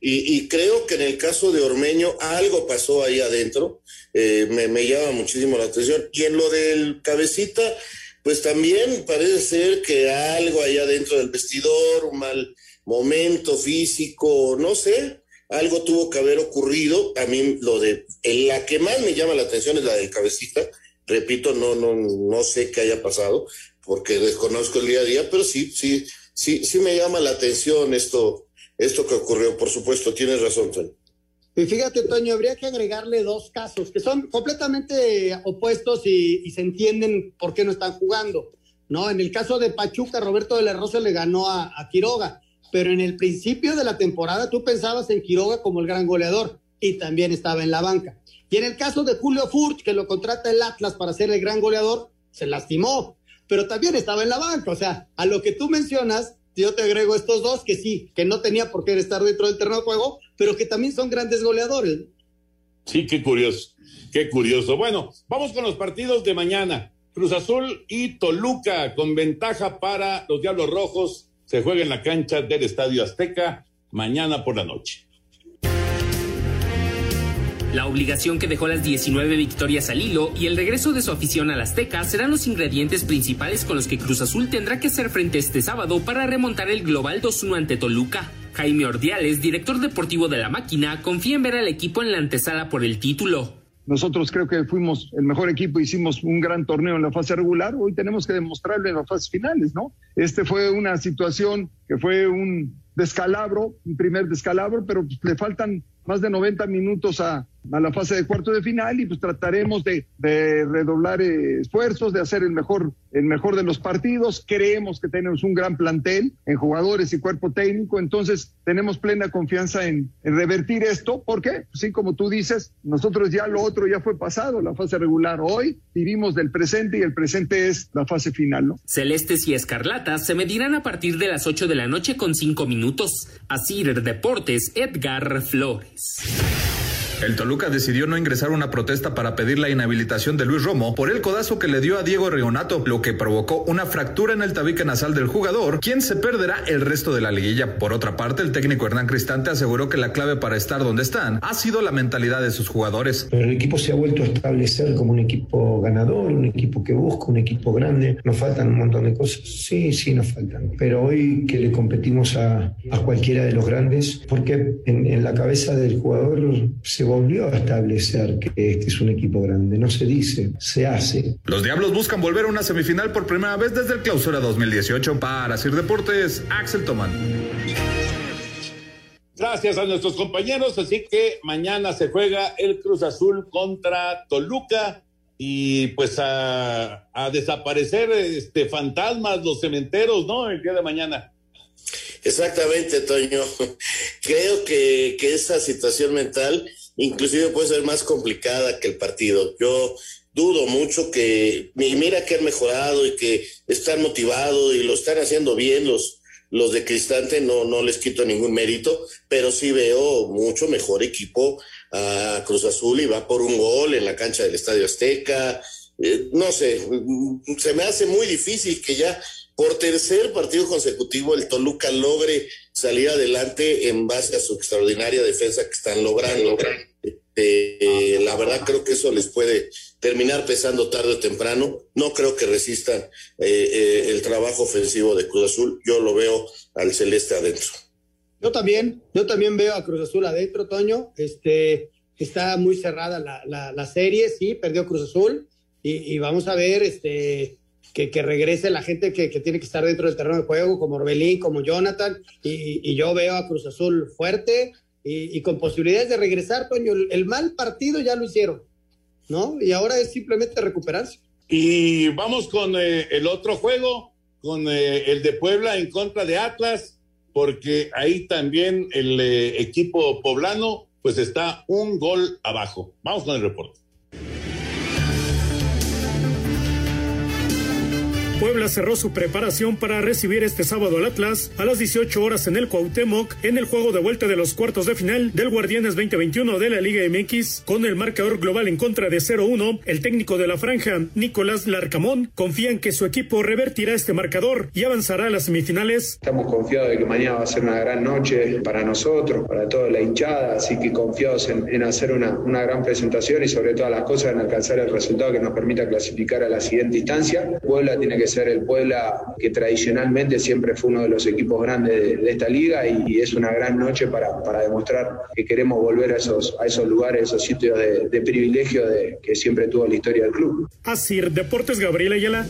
Y, y creo que en el caso de Ormeño algo pasó ahí adentro, eh, me, me llama muchísimo la atención. Y en lo del cabecita, pues también parece ser que algo ahí adentro del vestidor, un mal momento físico, no sé, algo tuvo que haber ocurrido. A mí lo de en la que más me llama la atención es la del cabecita. Repito, no, no, no sé qué haya pasado, porque desconozco el día a día, pero sí, sí, sí, sí me llama la atención esto, esto que ocurrió. Por supuesto, tienes razón, Toño. Y fíjate, Toño, habría que agregarle dos casos que son completamente opuestos y, y se entienden por qué no están jugando. ¿no? En el caso de Pachuca, Roberto de la Rosa le ganó a, a Quiroga, pero en el principio de la temporada tú pensabas en Quiroga como el gran goleador y también estaba en la banca. Y en el caso de Julio Furch, que lo contrata el Atlas para ser el gran goleador, se lastimó, pero también estaba en la banca. O sea, a lo que tú mencionas, yo te agrego estos dos que sí, que no tenía por qué estar dentro del terreno de juego, pero que también son grandes goleadores. Sí, qué curioso, qué curioso. Bueno, vamos con los partidos de mañana. Cruz Azul y Toluca con ventaja para los Diablos Rojos. Se juega en la cancha del Estadio Azteca mañana por la noche. La obligación que dejó las 19 victorias al hilo y el regreso de su afición al Azteca serán los ingredientes principales con los que Cruz Azul tendrá que hacer frente este sábado para remontar el global 2-1 ante Toluca. Jaime Ordiales, director deportivo de la máquina, confía en ver al equipo en la antesala por el título. Nosotros creo que fuimos el mejor equipo, hicimos un gran torneo en la fase regular, hoy tenemos que demostrarlo en las fases finales, ¿no? Este fue una situación que fue un descalabro, un primer descalabro, pero le faltan más de 90 minutos a, a la fase de cuarto de final y pues trataremos de, redoblar eh, esfuerzos, de hacer el mejor, el mejor de los partidos. Creemos que tenemos un gran plantel en jugadores y cuerpo técnico, entonces tenemos plena confianza en, revertir esto, porque, sí, como tú dices, nosotros ya lo otro ya fue pasado, la fase regular. Hoy vivimos del presente y el presente es la fase final, ¿no? Celestes y Escarlatas se medirán a partir de las 8 de la noche con 5 minutos. Asir Deportes, Edgar Flores. El Toluca decidió no ingresar una protesta para pedir la inhabilitación de Luis Romo por el codazo que le dio a Diego Rionato, lo que provocó una fractura en el tabique nasal del jugador, quien se perderá el resto de la liguilla. Por otra parte, el técnico Hernán Cristante aseguró que la clave para estar donde están ha sido la mentalidad de sus jugadores. Pero el equipo se ha vuelto a establecer como un equipo ganador, un equipo que busca, un equipo grande. Nos faltan un montón de cosas. Sí, sí, nos faltan. Pero hoy que le competimos a, a cualquiera de los grandes, porque en, en la cabeza del jugador se volvió a establecer que este es un equipo grande. No se dice, se hace. Los Diablos buscan volver a una semifinal por primera vez desde el clausura 2018. Para Sir Deportes, Axel Tomán. Gracias a nuestros compañeros, así que mañana se juega el Cruz Azul contra Toluca y pues a, a desaparecer este fantasmas, los cementeros, ¿no? El día de mañana. Exactamente, Toño. Creo que, que esa situación mental inclusive puede ser más complicada que el partido. Yo dudo mucho que, y mira que han mejorado y que están motivados y lo están haciendo bien los, los de Cristante, no, no les quito ningún mérito, pero sí veo mucho mejor equipo a Cruz Azul y va por un gol en la cancha del Estadio Azteca. Eh, no sé, se me hace muy difícil que ya por tercer partido consecutivo el Toluca logre salir adelante en base a su extraordinaria defensa que están logrando. Eh, la verdad creo que eso les puede terminar pesando tarde o temprano. No creo que resistan eh, eh, el trabajo ofensivo de Cruz Azul. Yo lo veo al celeste adentro. Yo también, yo también veo a Cruz Azul adentro, Toño. Este, está muy cerrada la, la, la serie, sí, perdió Cruz Azul. Y, y, vamos a ver este, que, que regrese la gente que, que, tiene que estar dentro del terreno de juego, como Orbelín, como Jonathan, y, y yo veo a Cruz Azul fuerte y, con posibilidades de regresar, Toño. El, el, mal partido ya lo hicieron, ¿no? Y ahora es simplemente recuperarse. Y vamos con eh, el otro juego, con eh, el de Puebla en contra de Atlas, porque ahí también el eh, equipo poblano pues está un gol abajo. Vamos con el reporte. Puebla cerró su preparación para recibir este sábado al Atlas a las 18 horas en el Cuauhtémoc en el juego de vuelta de los cuartos de final del Guardianes 2021 de la Liga MX con el marcador global en contra de 0-1. El técnico de la franja, Nicolás Larcamón, confía en que su equipo revertirá este marcador y avanzará a las semifinales. Estamos confiados de que mañana va a ser una gran noche para nosotros, para toda la hinchada, así que confiados en, hacer una, una gran presentación y sobre todas las cosas en alcanzar el resultado que nos permita clasificar a la siguiente instancia. Puebla tiene que ser el Puebla que tradicionalmente siempre fue uno de los equipos grandes de, de esta liga y, y, es una gran noche para, para, demostrar que queremos volver a esos, a esos lugares, esos sitios de, de privilegio de, que siempre tuvo la historia del club. Así, Deportes Gabriel Ayala.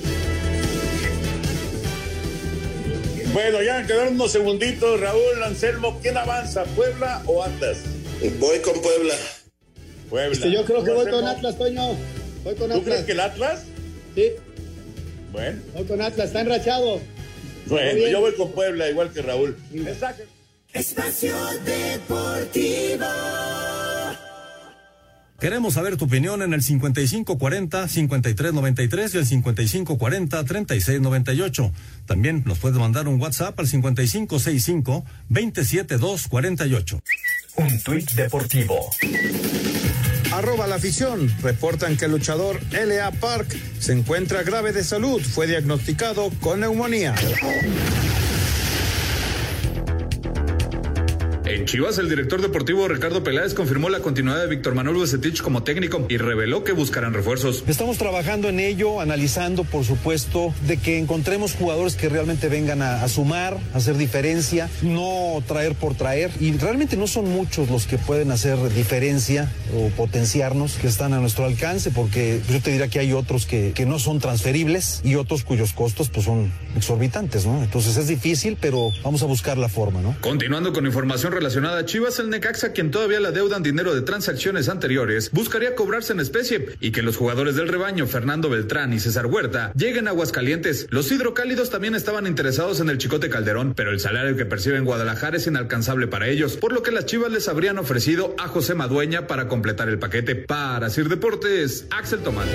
Bueno, ya quedaron unos segunditos. Raúl Anselmo, ¿quién avanza? ¿Puebla o Atlas? Voy con Puebla. Puebla. Este, yo creo que voy con Atlas, Toño. Voy con ¿Tú Atlas. crees que el Atlas? Sí. Bueno. Voy con Atlas, está enrachado. Bueno, yo voy con Puebla, igual que Raúl. Exacto. Espacio Deportivo. Queremos saber tu opinión en el 5540-5393 y el 5540-3698. También nos puedes mandar un WhatsApp al 5565-27248. Un tuit deportivo. Arroba la afición. Reportan que el luchador L.A. Park se encuentra grave de salud. Fue diagnosticado con neumonía. En Chivas, el director deportivo Ricardo Peláez confirmó la continuidad de Víctor Manuel Bucetich como técnico y reveló que buscarán refuerzos. Estamos trabajando en ello, analizando, por supuesto, de que encontremos jugadores que realmente vengan a, a, sumar, a hacer diferencia, no traer por traer. Y realmente no son muchos los que pueden hacer diferencia o potenciarnos, que están a nuestro alcance, porque yo te diría que hay otros que, que no son transferibles y otros cuyos costos pues son exorbitantes, ¿no? Entonces es difícil, pero vamos a buscar la forma, ¿no? Continuando con información relacionada a Chivas, el Necaxa, quien todavía le deudan dinero de transacciones anteriores, buscaría cobrarse en especie y que los jugadores del rebaño, Fernando Beltrán y César Huerta, lleguen a Aguascalientes. Los hidrocálidos también estaban interesados en el Chicote Calderón, pero el salario que percibe en Guadalajara es inalcanzable para ellos, por lo que las Chivas les habrían ofrecido a José Madueña para completar el paquete. Para Sir Deportes, Axel Tomás.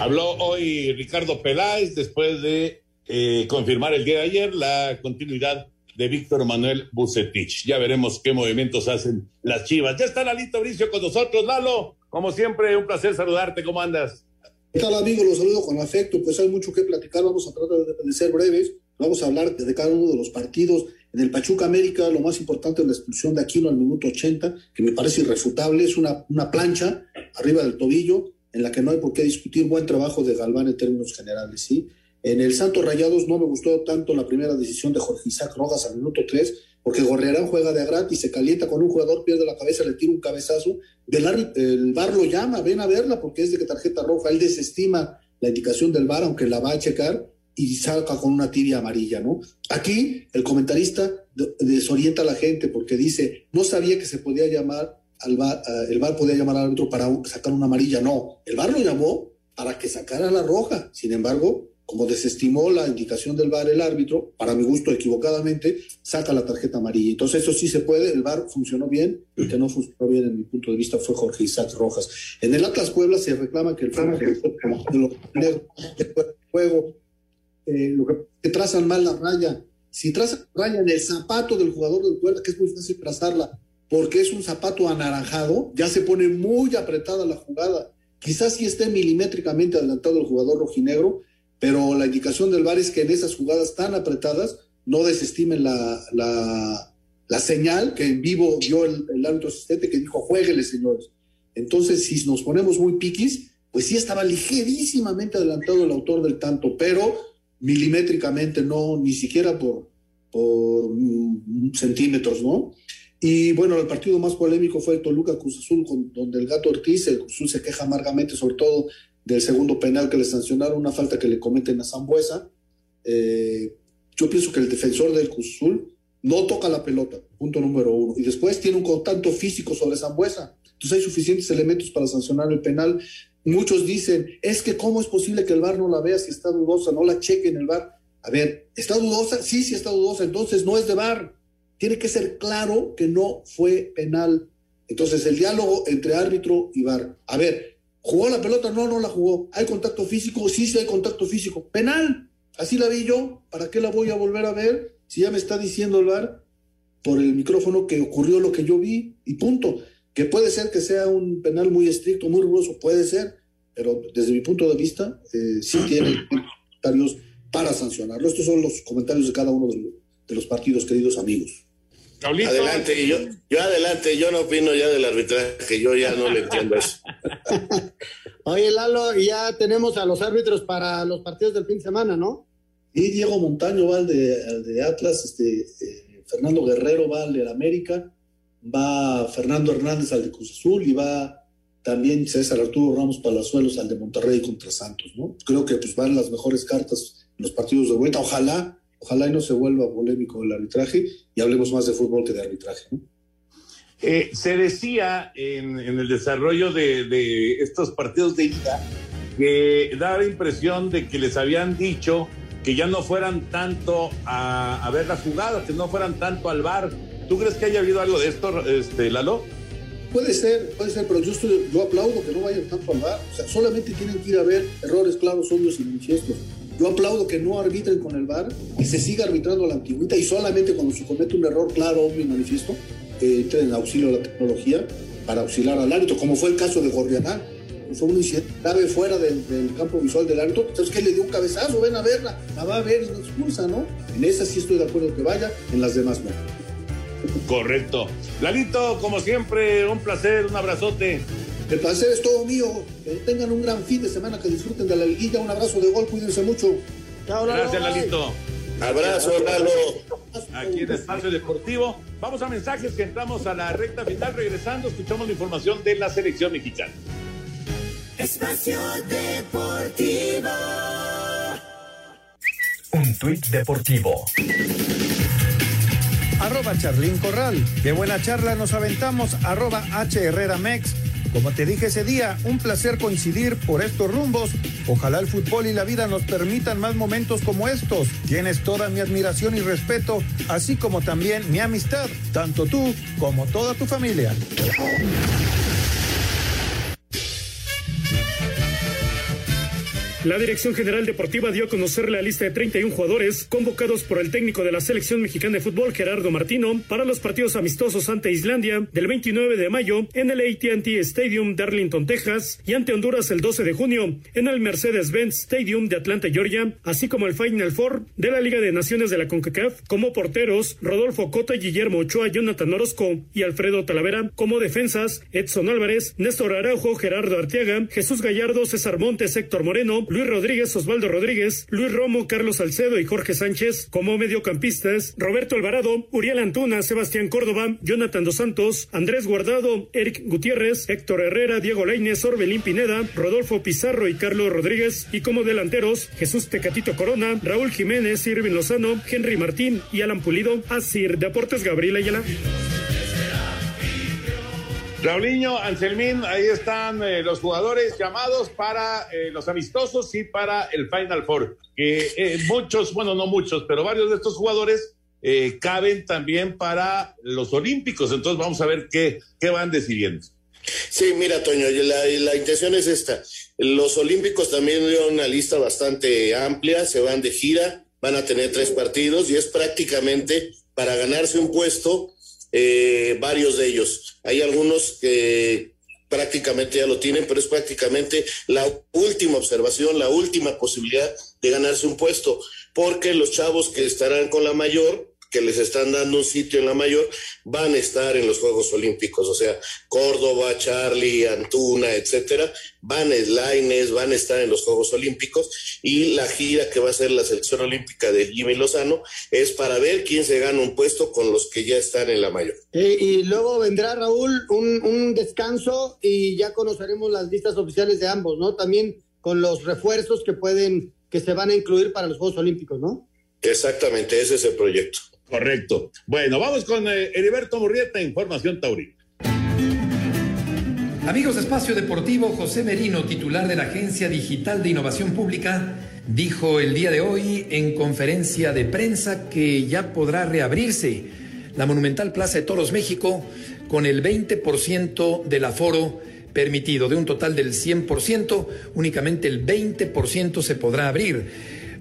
Habló hoy Ricardo Peláez después de eh, confirmar el día de ayer la continuidad de Víctor Manuel Bucetich. Ya veremos qué movimientos hacen las chivas. Ya está Lalito Bricio con nosotros, Lalo. Como siempre, un placer saludarte. ¿Cómo andas? ¿Qué tal, amigo? Los saludo con afecto. Pues hay mucho que platicar. Vamos a tratar de, ser breves. Vamos a hablar de cada uno de los partidos. En el Pachuca América, lo más importante es la expulsión de Aquino al minuto 80, que me parece irrefutable. Es una plancha arriba del tobillo en la que no hay por qué discutir. Buen trabajo de Galván en términos generales, ¿sí? En el Santos Rayados no me gustó tanto la primera decisión de Jorge Isaac Rojas al minuto 3, porque Gorrearán juega de gratis, se calienta con un jugador, pierde la cabeza, le tira un cabezazo. Del el VAR lo llama, ven a verla porque es de que tarjeta roja. Él desestima la indicación del VAR, aunque la va a checar, y salga con una tibia amarilla, ¿no? Aquí el comentarista desorienta a la gente porque dice, no sabía que se podía llamar al VAR, uh, el VAR podía llamar al árbitro para sacar una amarilla. No, el VAR lo llamó para que sacara la roja. Sin embargo, como desestimó la indicación del VAR el árbitro, para mi gusto equivocadamente, saca la tarjeta amarilla. Entonces eso sí se puede, el VAR funcionó bien, el que no funcionó bien en mi punto de vista fue Jorge Isaac Rojas. En el Atlas Puebla se reclama que el juego, eh, lo que, que trazan mal la raya, si trazan raya en el zapato del jugador del Puebla, que es muy fácil trazarla, porque es un zapato anaranjado, ya se pone muy apretada la jugada. Quizás sí esté milimétricamente adelantado el jugador rojinegro, pero la indicación del VAR es que en esas jugadas tan apretadas no desestimen la, la, señal que en vivo dio el, el árbitro asistente que dijo, jueguele, señores. Entonces, si nos ponemos muy piquis, pues sí estaba ligerísimamente adelantado el autor del tanto, pero milimétricamente no, ni siquiera por, por mm, centímetros, ¿no? Y bueno, el partido más polémico fue el Toluca Cruz Azul, donde el gato Ortiz, el Cruz Azul se queja amargamente, sobre todo del segundo penal que le sancionaron, una falta que le cometen a Zambuesa. Eh, yo pienso que el defensor del Cruz Azul no toca la pelota, punto número uno. Y después tiene un contacto físico sobre Zambuesa. Entonces hay suficientes elementos para sancionar el penal. Muchos dicen, es que cómo es posible que el VAR no la vea si está dudosa, no la cheque en el VAR. A ver, ¿está dudosa? Sí, sí está dudosa, entonces no es de VAR tiene que ser claro que no fue penal. Entonces, el diálogo entre árbitro y VAR. A ver, ¿jugó la pelota? No, no la jugó. ¿Hay contacto físico? Sí, sí hay contacto físico. Penal. Así la vi yo. ¿Para qué la voy a volver a ver? Si ya me está diciendo el VAR por el micrófono que ocurrió lo que yo vi y punto. Que puede ser que sea un penal muy estricto, muy riguroso, puede ser, pero desde mi punto de vista eh, sí tiene comentarios para sancionarlo. Estos son los comentarios de cada uno de los partidos, queridos amigos. Adelante, yo, yo adelante, yo no opino ya del arbitraje, yo ya no le entiendo eso. Oye, Lalo, ya tenemos a los árbitros para los partidos del fin de semana, ¿no? Y Diego Montaño va al de, Atlas, este, eh, Fernando Guerrero va al de América, va Fernando Hernández al de Cruz Azul y va también César Arturo Ramos Palazuelos al de Monterrey contra Santos, ¿no? Creo que pues van las mejores cartas en los partidos de vuelta. Ojalá Ojalá y no se vuelva polémico el arbitraje y hablemos más de fútbol que de arbitraje. Eh, se decía en, el desarrollo de, estos partidos de ida que da la impresión de que les habían dicho que ya no fueran tanto a, ver la jugada, que no fueran tanto al bar. ¿Tú crees que haya habido algo de esto, este, Lalo? Puede ser, puede ser, pero yo, yo aplaudo que no vayan tanto al bar. O sea, solamente tienen que ir a ver errores claros, obvios y manifiestos. Yo aplaudo que no arbitren con el VAR, y se siga arbitrando a la antigüita y solamente cuando se comete un error claro, obvio y manifiesto, eh, entren en auxilio a la tecnología para auxiliar al árbitro, como fue el caso de Gordianán. Fue un incidente grave fuera del, campo visual del árbitro. ¿Sabes qué? Le dio un cabezazo, ven a verla, la va a ver y no expulsa, ¿no? En esa sí estoy de acuerdo que vaya, en las demás no. Correcto. Lalito, como siempre, un placer, un abrazote. El placer es todo mío. Que tengan un gran fin de semana, que disfruten de la liguilla. Un abrazo de gol, cuídense mucho. Chao, Gracias, Lalito. Abrazo, Lalo. Aquí en Espacio Deportivo. Vamos a mensajes que entramos a la recta final. Regresando, escuchamos la información de la selección mexicana. Espacio Deportivo. Un tuit deportivo. Arroba Charlín Corral. Qué buena charla nos aventamos. Arroba H Herrera Mex. Como te dije ese día, un placer coincidir por estos rumbos. Ojalá el fútbol y la vida nos permitan más momentos como estos. Tienes toda mi admiración y respeto, así como también mi amistad, tanto tú como toda tu familia. La Dirección General Deportiva dio a conocer la lista de 31 jugadores convocados por el técnico de la selección mexicana de fútbol, Gerardo Martino, para los partidos amistosos ante Islandia del 29 de mayo en el ATT Stadium de Arlington, Texas, y ante Honduras el 12 de junio en el Mercedes-Benz Stadium de Atlanta, Georgia, así como el Final Four de la Liga de Naciones de la CONCACAF, como porteros Rodolfo Cota, Guillermo Ochoa, Jonathan Orozco y Alfredo Talavera, como defensas Edson Álvarez, Néstor Araujo, Gerardo Arteaga, Jesús Gallardo, César Montes, Héctor Moreno, Luis Rodríguez, Osvaldo Rodríguez, Luis Romo, Carlos Salcedo y Jorge Sánchez. Como mediocampistas, Roberto Alvarado, Uriel Antuna, Sebastián Córdoba, Jonathan Dos Santos, Andrés Guardado, Eric Gutiérrez, Héctor Herrera, Diego Lainez, Orbelín Pineda, Rodolfo Pizarro y Carlos Rodríguez. Y como delanteros Jesús Tecatito Corona, Raúl Jiménez, Irvin Lozano, Henry Martín y Alan Pulido, Asir Deportes Gabriel Ayala. Raulinho, Anselmín, ahí están eh, los jugadores llamados para eh, los amistosos y para el Final Four. Que eh, muchos, bueno, no muchos, pero varios de estos jugadores caben también para los Olímpicos. Entonces vamos a ver qué, qué van decidiendo. Sí, mira, Toño, la, la intención es esta. Los Olímpicos también dieron una lista bastante amplia, se van de gira, van a tener tres partidos y es prácticamente para ganarse un puesto eh, varios de ellos. Hay algunos que prácticamente ya lo tienen, pero es prácticamente la última observación, la última posibilidad de ganarse un puesto, porque los chavos que estarán con la mayor que les están dando un sitio en la mayor van a estar en los Juegos Olímpicos, o sea, Córdoba, Charlie, Antuna, etcétera, van Slaines, van a estar en los Juegos Olímpicos y la gira que va a hacer la selección olímpica de Jimmy Lozano es para ver quién se gana un puesto con los que ya están en la mayor. Eh, y luego vendrá Raúl un, un descanso y ya conoceremos las listas oficiales de ambos, ¿no? También con los refuerzos que pueden, que se van a incluir para los Juegos Olímpicos, ¿no? Exactamente, ese es el proyecto. Correcto. Bueno, vamos con eh, Heriberto Murrieta, Información Taurina. Amigos de Espacio Deportivo, José Merino, titular de la Agencia Digital de Innovación Pública, dijo el día de hoy en conferencia de prensa que ya podrá reabrirse la Monumental Plaza de Toros México con el 20% del aforo permitido. De un total del 100%, únicamente el 20% se podrá abrir.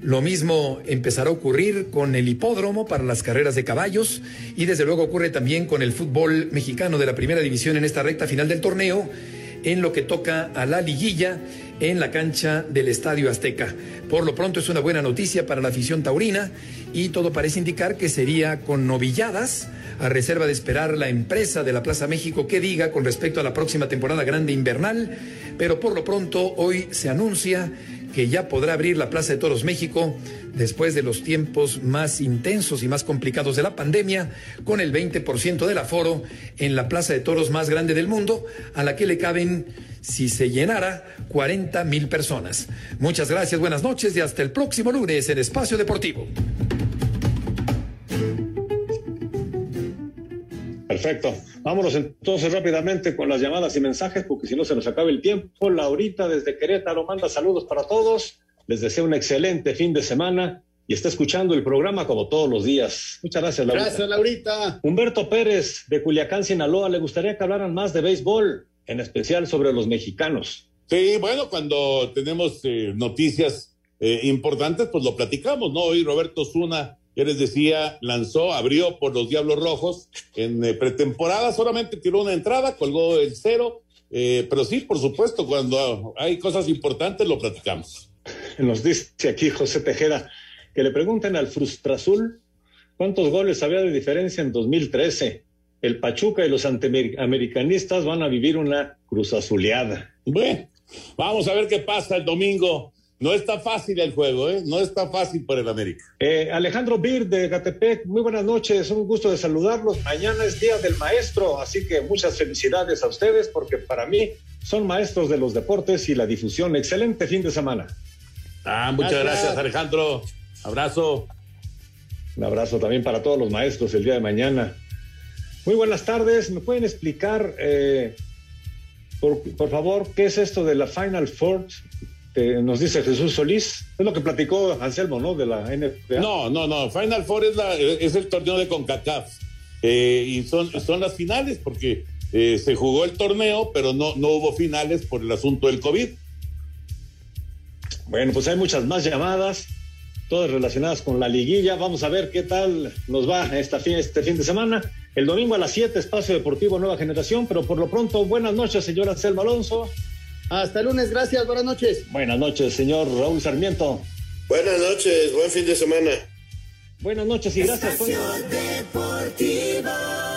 Lo mismo empezará a ocurrir con el hipódromo para las carreras de caballos y desde luego ocurre también con el fútbol mexicano de la primera división en esta recta final del torneo en lo que toca a la liguilla en la cancha del Estadio Azteca. Por lo pronto es una buena noticia para la afición taurina y todo parece indicar que sería con novilladas a reserva de esperar la empresa de la Plaza México que diga con respecto a la próxima temporada grande invernal, pero por lo pronto hoy se anuncia que ya podrá abrir la Plaza de Toros México después de los tiempos más intensos y más complicados de la pandemia, con el 20% del aforo en la Plaza de Toros más grande del mundo, a la que le caben, si se llenara, 40 mil personas. Muchas gracias, buenas noches y hasta el próximo lunes en Espacio Deportivo. Perfecto. Vámonos entonces rápidamente con las llamadas y mensajes, porque si no se nos acaba el tiempo. Laurita desde Querétaro manda saludos para todos. Les deseo un excelente fin de semana y está escuchando el programa como todos los días. Muchas gracias, Laurita. Gracias, Laurita. Humberto Pérez de Culiacán, Sinaloa, le gustaría que hablaran más de béisbol, en especial sobre los mexicanos. Sí, bueno, cuando tenemos eh, noticias eh, importantes, pues lo platicamos, ¿no? Hoy Roberto Zuna ya les decía, lanzó, abrió por los Diablos Rojos en eh, pretemporada, solamente tiró una entrada, colgó el cero, eh, pero sí, por supuesto, cuando hay cosas importantes lo platicamos. Nos dice aquí José Tejeda que le pregunten al Frustrazul cuántos goles había de diferencia en 2013. El Pachuca y los antiamericanistas van a vivir una cruz azuleada. Bueno, vamos a ver qué pasa el domingo. No está fácil el juego, ¿eh? No está fácil por el América. Eh, Alejandro Bir de Gatepec, muy buenas noches, un gusto de saludarlos. Mañana es Día del Maestro, así que muchas felicidades a ustedes porque para mí son maestros de los deportes y la difusión. Excelente fin de semana. Ah, muchas gracias, gracias Alejandro. Abrazo. Un abrazo también para todos los maestros el día de mañana. Muy buenas tardes. ¿Me pueden explicar, eh, por, por, favor, qué es esto de la Final Four? Nos dice Jesús Solís. Es lo que platicó Anselmo, ¿no? De la NBA. No, no, no. Final Four es, la, es el torneo de CONCACAF. Eh, y son, son las finales porque eh, se jugó el torneo, pero no, no hubo finales por el asunto del COVID. Bueno, pues hay muchas más llamadas, todas relacionadas con la liguilla. Vamos a ver qué tal nos va esta fin, este fin de semana. El domingo a las 7, Espacio Deportivo Nueva Generación, pero por lo pronto, buenas noches, señor Anselmo Alonso. Hasta el lunes, gracias, buenas noches. Buenas noches, señor Raúl Sarmiento. Buenas noches, buen fin de semana. Buenas noches y gracias. Pues. Estación Deportiva.